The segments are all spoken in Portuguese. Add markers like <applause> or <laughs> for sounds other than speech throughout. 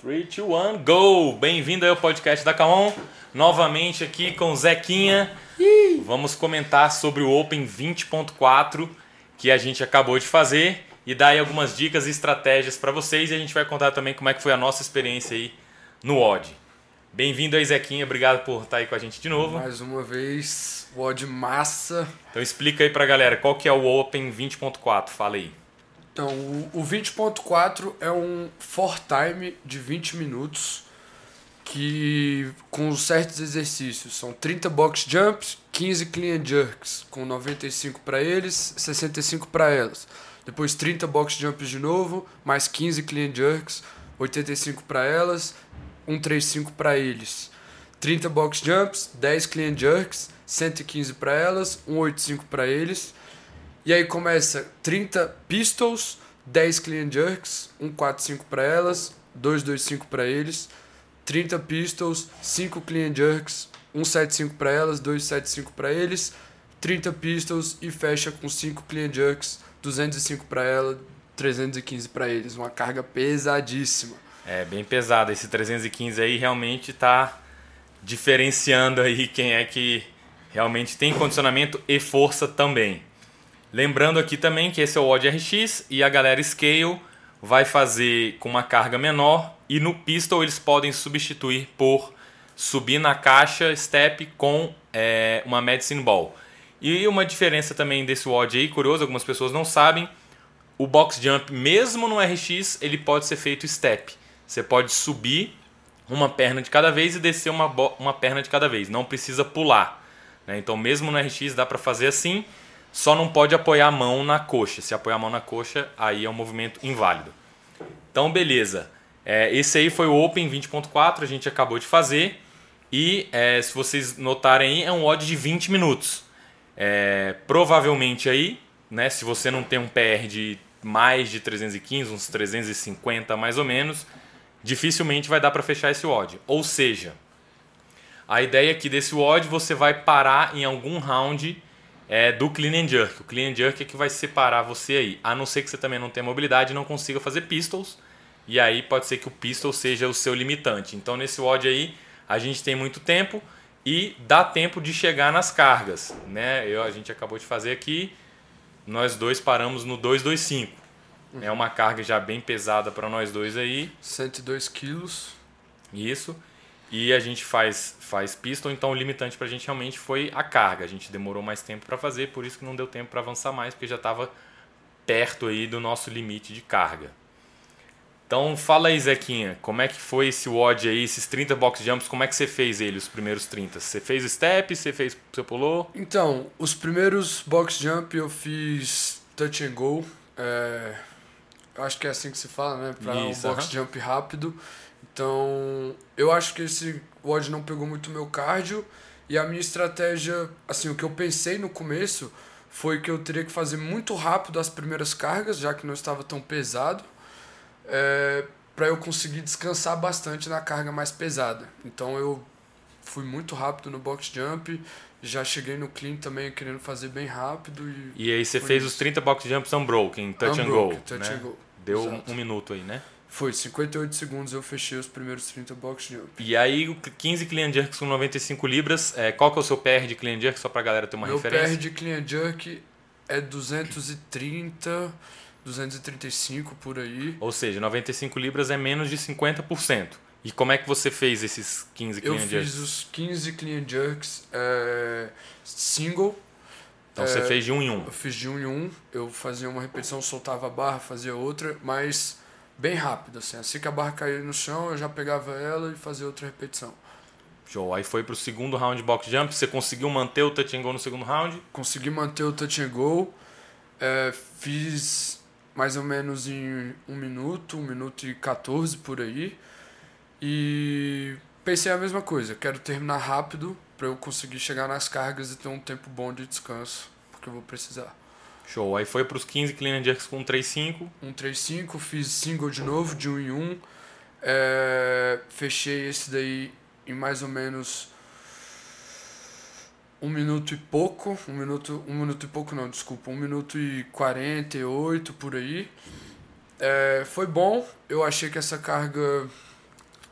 3, 2, 1, go! Bem-vindo ao podcast da Kaon. Novamente aqui com o Zequinha. Vamos comentar sobre o Open 20.4 que a gente acabou de fazer e dar aí algumas dicas e estratégias para vocês e a gente vai contar também como é que foi a nossa experiência aí no OD. Bem-vindo aí, Zequinha. Obrigado por estar aí com a gente de novo. Mais uma vez, o OD massa. Então explica aí pra galera qual que é o Open 20.4. Fala aí. Então, o, o 20.4 é um for time de 20 minutos que com certos exercícios são 30 box jumps, 15 clean jerks, com 95 para eles, 65 para elas. Depois 30 box jumps de novo, mais 15 clean jerks, 85 para elas, 135 para eles. 30 box jumps, 10 clean jerks, 115 para elas, 185 para eles. E aí começa 30 pistols, 10 clean jerks, 145 para elas, 225 para eles, 30 pistols, 5 clean jerks, 175 para elas, 275 para eles, 30 pistols e fecha com 5 clean jerks, 205 para ela, 315 para eles, uma carga pesadíssima. É bem pesado esse 315 aí realmente tá diferenciando aí quem é que realmente tem condicionamento e força também. Lembrando aqui também que esse é o Odd RX e a galera Scale vai fazer com uma carga menor e no pistol eles podem substituir por subir na caixa step com é, uma medicine ball. E uma diferença também desse Odd aí, curioso, algumas pessoas não sabem, o box jump mesmo no RX ele pode ser feito step. Você pode subir uma perna de cada vez e descer uma, uma perna de cada vez, não precisa pular. Né? Então mesmo no RX dá para fazer assim só não pode apoiar a mão na coxa. Se apoiar a mão na coxa, aí é um movimento inválido. Então, beleza. É, esse aí foi o Open 20.4, a gente acabou de fazer. E é, se vocês notarem aí, é um odd de 20 minutos. É, provavelmente aí, né, se você não tem um PR de mais de 315, uns 350 mais ou menos, dificilmente vai dar para fechar esse odd. Ou seja, a ideia aqui desse odd, você vai parar em algum round é, do clean and jerk. O clean and jerk é que vai separar você aí. A não ser que você também não tenha mobilidade e não consiga fazer pistols. E aí pode ser que o pistol seja o seu limitante. Então nesse WOD aí a gente tem muito tempo e dá tempo de chegar nas cargas. Né? Eu, a gente acabou de fazer aqui, nós dois paramos no 225. Uhum. É uma carga já bem pesada para nós dois aí. 102 quilos. Isso. E a gente faz, faz pistol, então o limitante para a gente realmente foi a carga. A gente demorou mais tempo para fazer, por isso que não deu tempo para avançar mais, porque já estava perto aí do nosso limite de carga. Então fala aí, Zequinha, como é que foi esse WOD aí, esses 30 box jumps, como é que você fez ele, os primeiros 30? Você fez step, você fez, você pulou? Então, os primeiros box jump eu fiz touch and go, é, acho que é assim que se fala, né, para um box uh -huh. jump rápido. Então, eu acho que esse WOD não pegou muito meu cardio e a minha estratégia, assim, o que eu pensei no começo foi que eu teria que fazer muito rápido as primeiras cargas, já que não estava tão pesado, é, para eu conseguir descansar bastante na carga mais pesada. Então eu fui muito rápido no box jump, já cheguei no clean também querendo fazer bem rápido. E, e aí você fez isso. os 30 box jumps unbroken, touch unbroken, and go. Touch né? and go. Deu um, um minuto aí, né? Foi, 58 segundos eu fechei os primeiros 30 box jump. E aí, 15 clean jerks com 95 libras. É, qual que é o seu PR de clean jerk, só pra galera ter uma Meu referência? Meu PR de clean jerk é 230, 235 por aí. Ou seja, 95 libras é menos de 50%. E como é que você fez esses 15 clean jerks? Eu fiz os 15 clean jerks é, single. Então é, você fez de um em um? Eu fiz de um em um. Eu fazia uma repetição, soltava a barra, fazia outra, mas bem rápido, assim. Assim que a barra caía no chão, eu já pegava ela e fazia outra repetição. Show. Aí foi pro segundo round box jump. Você conseguiu manter o touch and go no segundo round? Consegui manter o touch and go. É, fiz mais ou menos em um minuto, um minuto e 14 por aí. E pensei a mesma coisa. Quero terminar rápido para eu conseguir chegar nas cargas e ter um tempo bom de descanso, porque eu vou precisar. Show. Aí foi para os 15 clean jerks com 3.5. 1.35, fiz single de novo, de 1 em 1. É, fechei esse daí em mais ou menos um minuto e pouco. Um minuto, um minuto e pouco não, desculpa. Um minuto e 48 por aí. É, foi bom. Eu achei que essa carga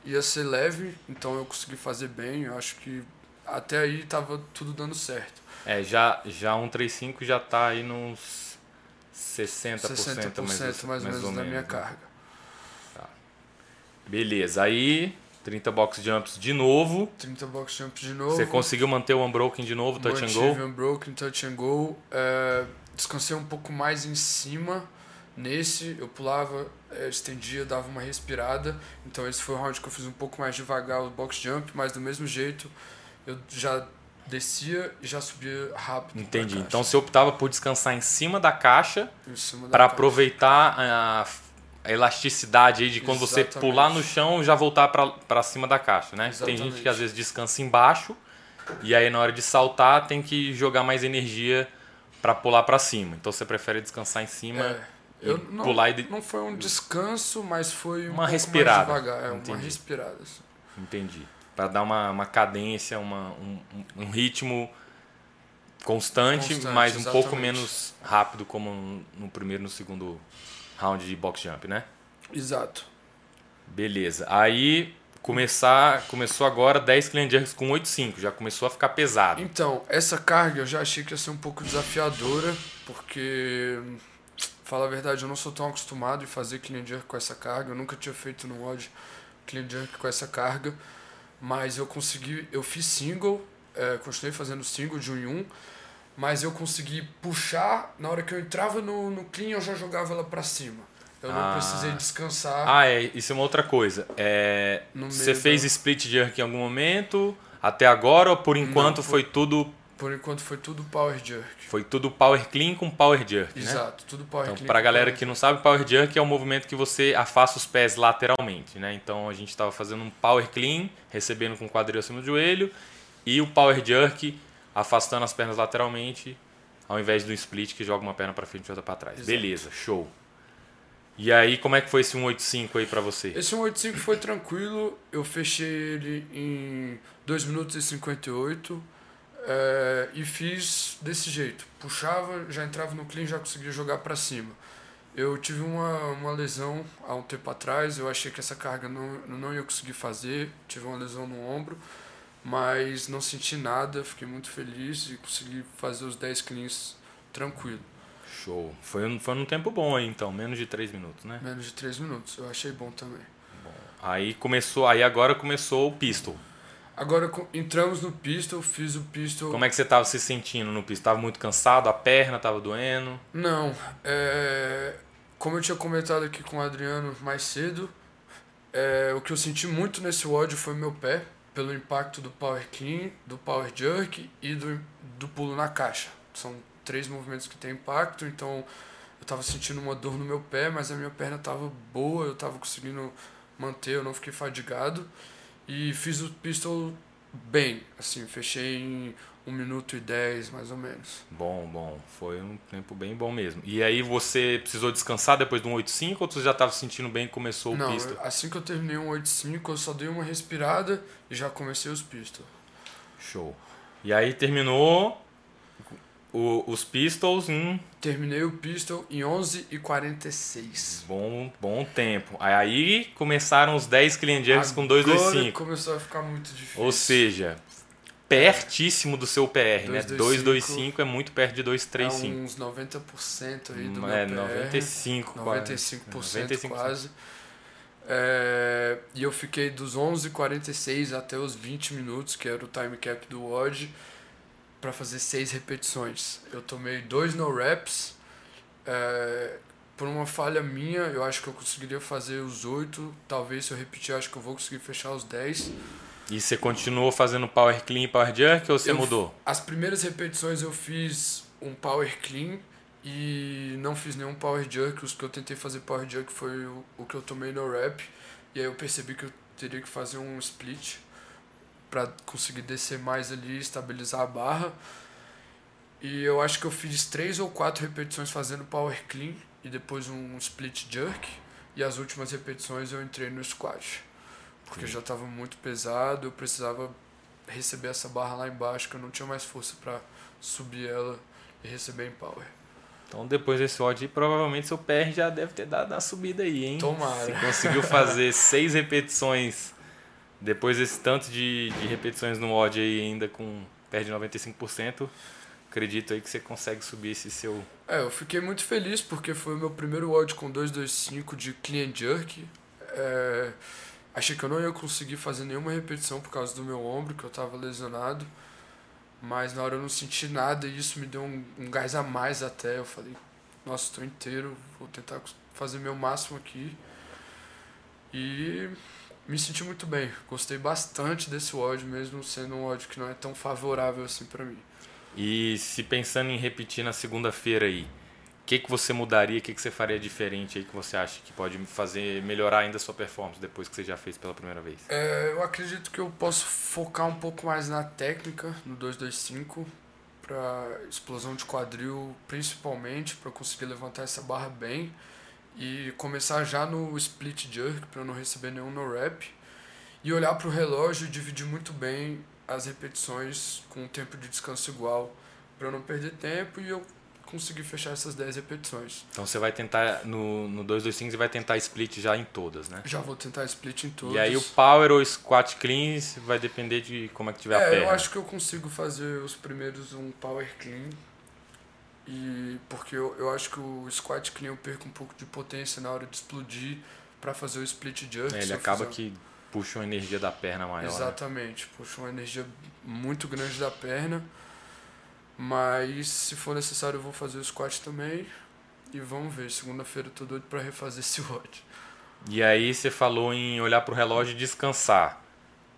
ia ser leve, então eu consegui fazer bem. Eu acho que até aí tava tudo dando certo. É, já, já 135 já tá aí nos 60%, 60% mais, mais, mais ou menos da minha né? carga. Tá. Beleza, aí 30 box jumps de novo. 30 box jumps de novo. Você conseguiu manter o unbroken de novo, touch and go? unbroken, touch and go. É, descansei um pouco mais em cima. Nesse, eu pulava, é, estendia, dava uma respirada. Então esse foi o round que eu fiz um pouco mais devagar o box jump, mas do mesmo jeito eu já descia e já subia rápido. Entendi. Então você optava por descansar em cima da caixa para aproveitar a a elasticidade aí de quando Exatamente. você pular no chão já voltar para cima da caixa, né? Exatamente. Tem gente que às vezes descansa embaixo e aí na hora de saltar tem que jogar mais energia para pular para cima. Então você prefere descansar em cima é, e não, pular e não foi um descanso, mas foi um uma respirada. devagar, é, uma respirada. Assim. Entendi. Para dar uma, uma cadência, uma, um, um ritmo constante, constante mas um exatamente. pouco menos rápido como no primeiro e no segundo round de box jump, né? Exato. Beleza. Aí começar, começou agora 10 clean jerks com 8.5, já começou a ficar pesado. Então, essa carga eu já achei que ia ser um pouco desafiadora, porque fala a verdade, eu não sou tão acostumado em fazer clean jerk com essa carga, eu nunca tinha feito no WOD clean jerk com essa carga, mas eu consegui, eu fiz single, é, continuei fazendo single de 1 em 1, mas eu consegui puxar, na hora que eu entrava no, no clean, eu já jogava ela para cima. Eu não ah. precisei descansar. Ah, é, isso é uma outra coisa. É, você fez da... split jerk em algum momento, até agora, ou por enquanto não, por, foi tudo... Por enquanto foi tudo power jerk. Foi tudo power clean com power jerk, né? Exato, né? tudo power então, clean. Para a galera que não sabe, power jerk é o movimento que você afasta os pés lateralmente, né? Então a gente estava fazendo um power clean, recebendo com o quadril acima do joelho, e o power jerk afastando as pernas lateralmente, ao invés do split que joga uma perna para frente e outra para trás. Exato. Beleza, show. E aí, como é que foi esse 185 aí para você? Esse 185 foi tranquilo, eu fechei ele em 2 minutos e 58 é, e fiz desse jeito. Puxava, já entrava no clean, já conseguia jogar para cima. Eu tive uma, uma lesão há um tempo atrás, eu achei que essa carga não, não ia conseguir fazer, tive uma lesão no ombro mas não senti nada, fiquei muito feliz e consegui fazer os 10 cleans tranquilo. Show. Foi, foi num tempo bom aí então, menos de 3 minutos, né? Menos de 3 minutos, eu achei bom também. Bom. Aí começou, aí agora começou o pistol. Agora entramos no pistol, fiz o pistol. Como é que você estava se sentindo no pistol? Tava muito cansado, a perna estava doendo? Não, é... como eu tinha comentado aqui com o Adriano mais cedo, é... o que eu senti muito nesse ódio foi meu pé pelo impacto do power clean, do power jerk e do, do pulo na caixa. São três movimentos que tem impacto, então eu estava sentindo uma dor no meu pé, mas a minha perna estava boa, eu estava conseguindo manter, eu não fiquei fadigado. E fiz o pistol bem, assim, fechei em 1 minuto e 10, mais ou menos. Bom, bom. Foi um tempo bem bom mesmo. E aí você precisou descansar depois do 185 ou você já estava sentindo bem e começou o Não, pistol? assim que eu terminei o 185, eu só dei uma respirada e já comecei os pistol. Show. E aí terminou o, os pistols em... Terminei o pistol em 11 e 46. Bom, bom tempo. Aí começaram os 10 clean jerks com 225. começou a ficar muito difícil. Ou seja, pertíssimo do seu PR, 2, né? 225 é muito perto de 235. É uns 90% aí do é, meu PR. 95 95%, 95% quase. É, e eu fiquei dos 11h46 até os 20 minutos, que era o time cap do WOD, para fazer 6 repetições. Eu tomei dois no reps. É, por uma falha minha, eu acho que eu conseguiria fazer os 8. Talvez se eu repetir, acho que eu vou conseguir fechar os 10. E você continuou fazendo power clean e power jerk ou você eu, mudou? As primeiras repetições eu fiz um power clean e não fiz nenhum power jerk. Os que eu tentei fazer power jerk foi o, o que eu tomei no rep. E aí eu percebi que eu teria que fazer um split para conseguir descer mais ali, estabilizar a barra. E eu acho que eu fiz três ou quatro repetições fazendo power clean e depois um split jerk. E as últimas repetições eu entrei no squat porque Sim. já estava muito pesado, eu precisava receber essa barra lá embaixo, que eu não tinha mais força para subir ela e receber em power. Então depois desse odd, provavelmente seu PR já deve ter dado uma subida aí, hein? Tomara. Você conseguiu fazer <laughs> seis repetições depois desse tanto de, de repetições no odd aí ainda com perto de 95%, acredito aí que você consegue subir esse seu... É, eu fiquei muito feliz porque foi o meu primeiro odd com 225 de clean jerk. É, achei que eu não ia conseguir fazer nenhuma repetição por causa do meu ombro, que eu estava lesionado. Mas na hora eu não senti nada e isso me deu um, um gás a mais até. Eu falei, nossa, estou inteiro, vou tentar fazer meu máximo aqui. E me senti muito bem. Gostei bastante desse ódio, mesmo sendo um ódio que não é tão favorável assim para mim. E se pensando em repetir na segunda-feira aí, o que, que você mudaria, o que, que você faria diferente aí que você acha que pode fazer melhorar ainda a sua performance depois que você já fez pela primeira vez? É, eu acredito que eu posso focar um pouco mais na técnica, no 225, para explosão de quadril, principalmente, para conseguir levantar essa barra bem e começar já no split jerk para não receber nenhum no rep e olhar para o relógio e dividir muito bem as repetições com um tempo de descanso igual para não perder tempo e eu conseguir fechar essas 10 repetições. Então você vai tentar no no 225 você vai tentar split já em todas, né? Já vou tentar split em todas. E aí o power ou squat clean vai depender de como é que tiver é, a perna. eu acho que eu consigo fazer os primeiros um power clean e porque eu, eu acho que o squat clean eu perco um pouco de potência na hora de explodir para fazer o split jerk. É, ele acaba que puxa uma energia da perna maior. né? Exatamente, né? puxa uma energia muito grande da perna. Mas se for necessário eu vou fazer o squat também. E vamos ver, segunda-feira eu tô doido para refazer esse WOD. E aí você falou em olhar pro relógio e descansar.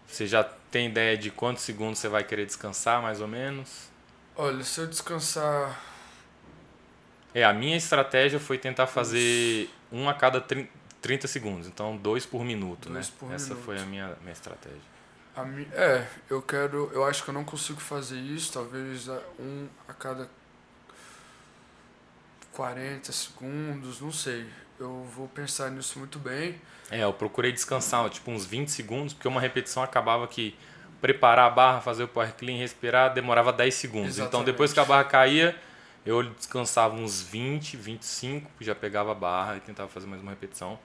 Você já tem ideia de quantos segundos você vai querer descansar, mais ou menos? Olha, se eu descansar é, a minha estratégia foi tentar fazer um a cada 30 segundos, então dois por minuto, dois né? Por Essa minuto. foi a minha, minha estratégia. A mi... É, eu quero. Eu acho que eu não consigo fazer isso, talvez um a cada 40 segundos, não sei. Eu vou pensar nisso muito bem. É, eu procurei descansar tipo uns 20 segundos, porque uma repetição acabava que preparar a barra, fazer o power clean, respirar, demorava 10 segundos. Exatamente. Então depois que a barra caía, eu descansava uns 20, 25, já pegava a barra e tentava fazer mais uma repetição.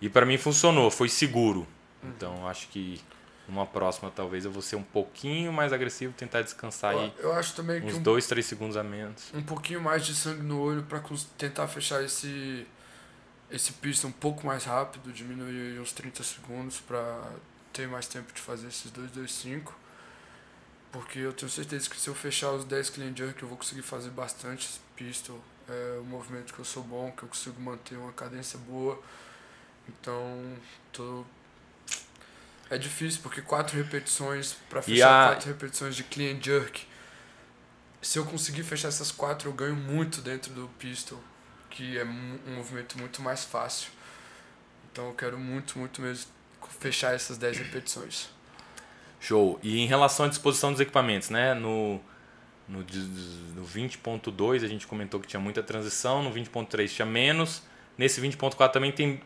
E para mim funcionou, foi seguro. Uhum. Então acho que numa próxima talvez eu vou ser um pouquinho mais agressivo, tentar descansar eu, aí eu acho também uns que um, 2, 3 segundos a menos. Um pouquinho mais de sangue no olho para tentar fechar esse esse pista um pouco mais rápido, diminuir uns 30 segundos para ter mais tempo de fazer esses 2, 2, 5. Porque eu tenho certeza que se eu fechar os 10 clean jerk eu vou conseguir fazer bastante pistol. É um movimento que eu sou bom, que eu consigo manter uma cadência boa. Então, tô... é difícil porque quatro repetições para fechar a... quatro repetições de clean jerk. Se eu conseguir fechar essas quatro, eu ganho muito dentro do pistol, que é um movimento muito mais fácil. Então, eu quero muito, muito mesmo fechar essas 10 repetições. Show. E em relação à disposição dos equipamentos, né? No, no, no 20.2 a gente comentou que tinha muita transição, no 20.3 tinha menos, nesse 20.4 também tem,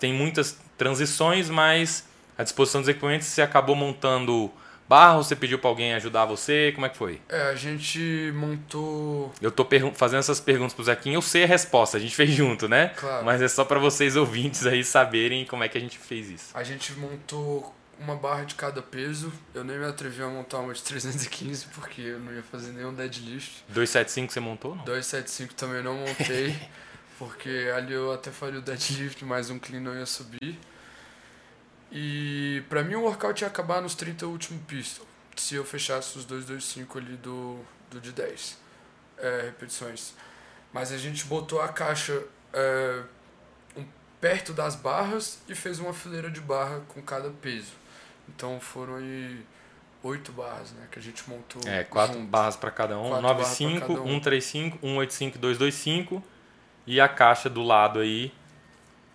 tem muitas transições, mas a disposição dos equipamentos você acabou montando barra ou você pediu para alguém ajudar você? Como é que foi? É, a gente montou. Eu tô fazendo essas perguntas pro Zequinha, eu sei a resposta, a gente fez junto, né? Claro. Mas é só para vocês ouvintes aí saberem como é que a gente fez isso. A gente montou uma barra de cada peso. Eu nem me atrevi a montar uma de 315 porque eu não ia fazer nenhum deadlift. 275 você montou? Não? 275 também não montei, <laughs> porque ali eu até faria o deadlift, mas um clean não ia subir. E pra mim o workout ia acabar nos 30 últimos pistol, se eu fechasse os 225 ali do, do de 10 é, repetições. Mas a gente botou a caixa é, perto das barras e fez uma fileira de barra com cada peso. Então foram aí oito barras, né, que a gente montou. É, quatro junto. barras para cada um, Quatro 95, barras pra cada um. 135, 185, 225 e a caixa do lado aí.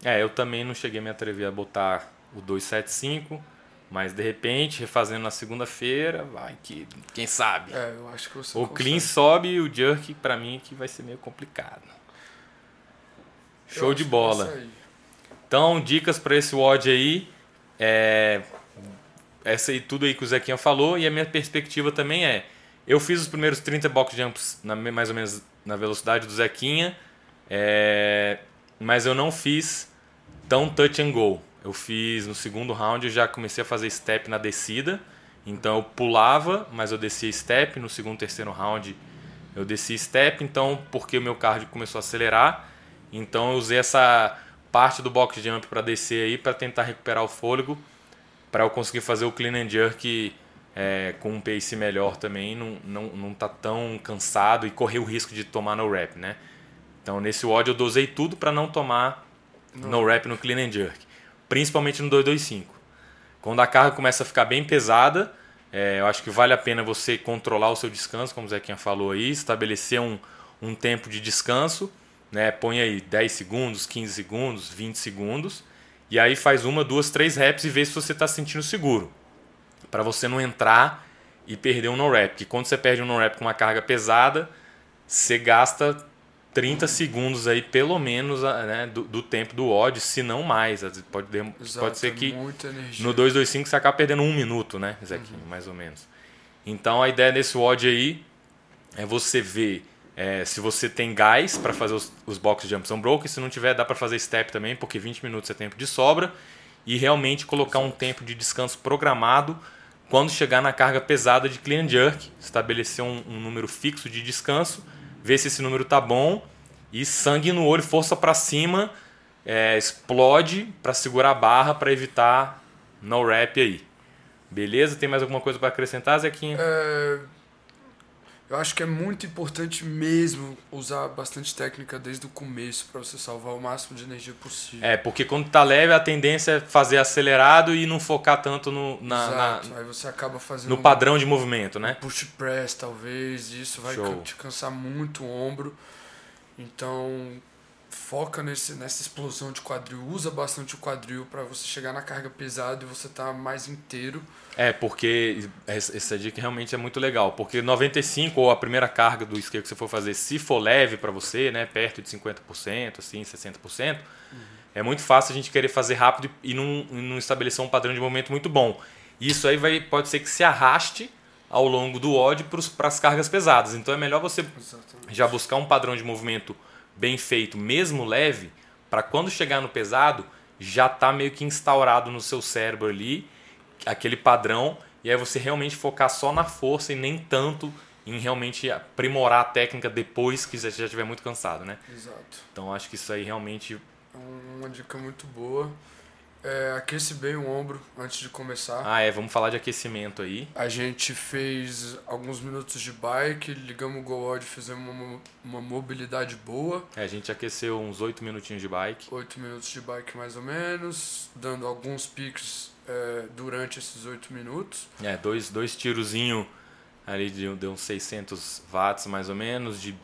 É, eu também não cheguei a me atrever a botar o 275, mas de repente, refazendo na segunda-feira, vai que quem sabe. É, eu acho que você o consegue. clean sobe e o jerk para mim que vai ser meio complicado. Show de que bola. Então, dicas para esse WOD aí. É, essa aí, tudo aí que o Zequinha falou. E a minha perspectiva também é: eu fiz os primeiros 30 box jumps na, mais ou menos na velocidade do Zequinha, é, mas eu não fiz tão touch and go. eu fiz no segundo round, eu já comecei a fazer step na descida. Então eu pulava, mas eu descia step. No segundo, terceiro round eu desci step. Então, porque o meu cardio começou a acelerar, então eu usei essa parte do box jump para descer aí para tentar recuperar o fôlego, para eu conseguir fazer o clean and jerk é, com um pace melhor também, não, não, não tá tão cansado e correr o risco de tomar no rap, né? Então nesse WOD eu dosei tudo para não tomar não. no rap no clean and jerk, principalmente no 225. Quando a carga começa a ficar bem pesada, é, eu acho que vale a pena você controlar o seu descanso, como o Zequinha falou aí, estabelecer um, um tempo de descanso, né? põe aí 10 segundos, 15 segundos, 20 segundos, e aí faz uma, duas, três reps e vê se você está se sentindo seguro. Para você não entrar e perder um no-rap. Porque quando você perde um no-rap com uma carga pesada, você gasta 30 segundos aí, pelo menos, né, do, do tempo do odd, se não mais. Pode, Exato, pode ser que no 225 você acaba perdendo um minuto, né, Zequinho, uhum. mais ou menos. Então a ideia desse odd aí é você ver é, se você tem gás para fazer os, os box jumps unbroken, se não tiver, dá para fazer step também, porque 20 minutos é tempo de sobra. E realmente colocar um tempo de descanso programado quando chegar na carga pesada de clean jerk, estabelecer um, um número fixo de descanso ver se esse número tá bom e sangue no olho, força para cima, é, explode para segurar a barra para evitar no rap aí. Beleza? Tem mais alguma coisa para acrescentar, Zequinha? É eu acho que é muito importante mesmo usar bastante técnica desde o começo para você salvar o máximo de energia possível. É, porque quando tá leve a tendência é fazer acelerado e não focar tanto no na, Exato. Na, aí você acaba fazendo no padrão de movimento, né? Push press talvez, isso vai Show. te cansar muito o ombro. Então, foca nesse, nessa explosão de quadril, usa bastante o quadril para você chegar na carga pesada e você tá mais inteiro. É, porque essa dica realmente é muito legal, porque 95 ou a primeira carga do skate que você for fazer, se for leve para você, né, perto de 50%, assim, 60%, uhum. é muito fácil a gente querer fazer rápido e não, não estabelecer um padrão de movimento muito bom. Isso aí vai, pode ser que se arraste ao longo do odd para as cargas pesadas. Então é melhor você Exatamente. já buscar um padrão de movimento bem feito, mesmo leve, para quando chegar no pesado, já tá meio que instaurado no seu cérebro ali aquele padrão e aí você realmente focar só na força e nem tanto em realmente aprimorar a técnica depois que você já estiver muito cansado, né? Exato. Então acho que isso aí realmente é uma dica muito boa. É, aquece bem o ombro antes de começar. Ah, é, vamos falar de aquecimento aí. A gente fez alguns minutos de bike, ligamos o GoOdd, fizemos uma, uma mobilidade boa. É, a gente aqueceu uns 8 minutinhos de bike. 8 minutos de bike mais ou menos, dando alguns piques é, durante esses 8 minutos. É, dois, dois tirozinhos ali de, de uns 600 watts mais ou menos, de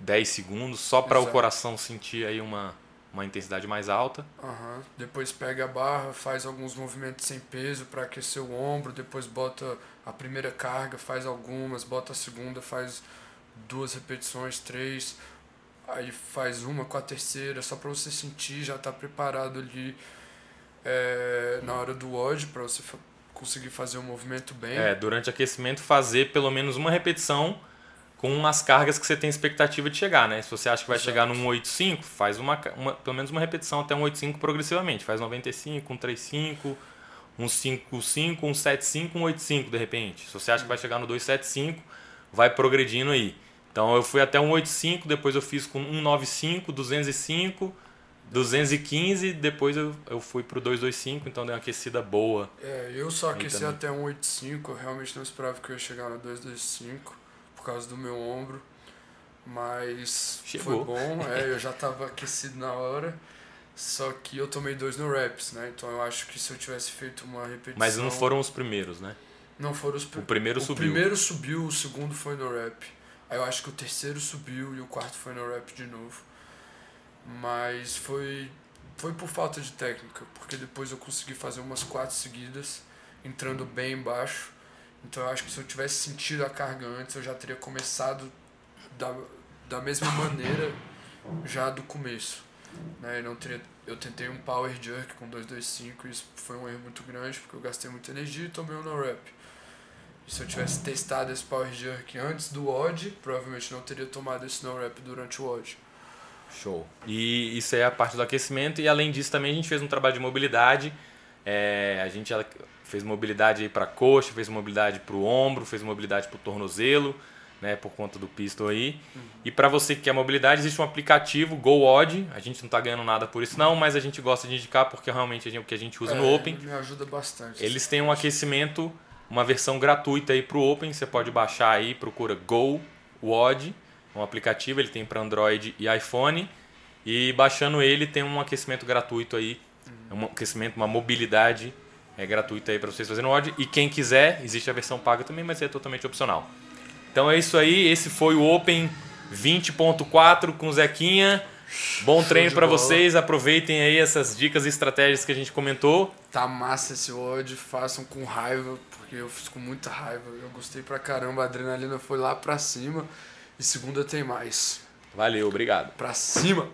10 segundos, só para o coração sentir aí uma uma intensidade mais alta. Uhum. Depois pega a barra, faz alguns movimentos sem peso para aquecer o ombro, depois bota a primeira carga, faz algumas, bota a segunda, faz duas repetições, três, aí faz uma com a terceira, só para você sentir, já tá preparado ali é, na hora do WOD para você conseguir fazer o movimento bem. É, durante aquecimento fazer pelo menos uma repetição com as cargas que você tem expectativa de chegar, né? Se você acha que vai Exato. chegar num 8.5, faz uma, uma, pelo menos uma repetição até um 8.5 progressivamente. Faz 95, um 3.5, um 5.5, um 7.5, um 8.5 de repente. Se você acha que vai chegar no 2.75, vai progredindo aí. Então eu fui até um 8.5, depois eu fiz com 1.95, 205, 215, depois eu, eu fui pro 225, então deu uma aquecida boa. É, eu só aqueci até um 8.5, eu realmente não esperava que eu ia chegar no 225 por causa do meu ombro. Mas Chegou. foi bom, <laughs> é, eu já estava aquecido na hora. Só que eu tomei dois no reps, né? Então eu acho que se eu tivesse feito uma repetição. Mas não foram os primeiros, né? Não foram os primeiros. O primeiro o subiu. O primeiro subiu, o segundo foi no rep. Aí eu acho que o terceiro subiu e o quarto foi no rep de novo. Mas foi foi por falta de técnica, porque depois eu consegui fazer umas quatro seguidas, entrando bem embaixo. Então eu acho que se eu tivesse sentido a carga antes, eu já teria começado da, da mesma <coughs> maneira já do começo. Né? Eu, não teria, eu tentei um power jerk com 225 e isso foi um erro muito grande porque eu gastei muita energia e tomei um no rep. E se eu tivesse testado esse power jerk antes do odd, provavelmente não teria tomado esse no rep durante o odd. Show. E isso é a parte do aquecimento. E além disso, também a gente fez um trabalho de mobilidade. É, a gente fez mobilidade para coxa, fez mobilidade para o ombro, fez mobilidade para o tornozelo, né, por conta do pistol aí. Uhum. E para você que quer mobilidade, existe um aplicativo, GoOdd. A gente não está ganhando nada por isso não, mas a gente gosta de indicar porque realmente é o que a gente usa é, no Open. Me ajuda bastante. Eles têm um aquecimento, uma versão gratuita aí para o Open. Você pode baixar aí, procura GoWod um aplicativo, ele tem para Android e iPhone. E baixando ele tem um aquecimento gratuito aí, um aquecimento, uma mobilidade é gratuita aí para vocês fazerem o E quem quiser, existe a versão paga também, mas é totalmente opcional. Então é isso aí, esse foi o Open 20.4 com o Zequinha. Bom treino para vocês, aproveitem aí essas dicas e estratégias que a gente comentou. Tá massa esse WOD, façam com raiva, porque eu fiz com muita raiva. Eu gostei pra caramba, a adrenalina foi lá pra cima. E segunda tem mais. Valeu, obrigado. Pra cima!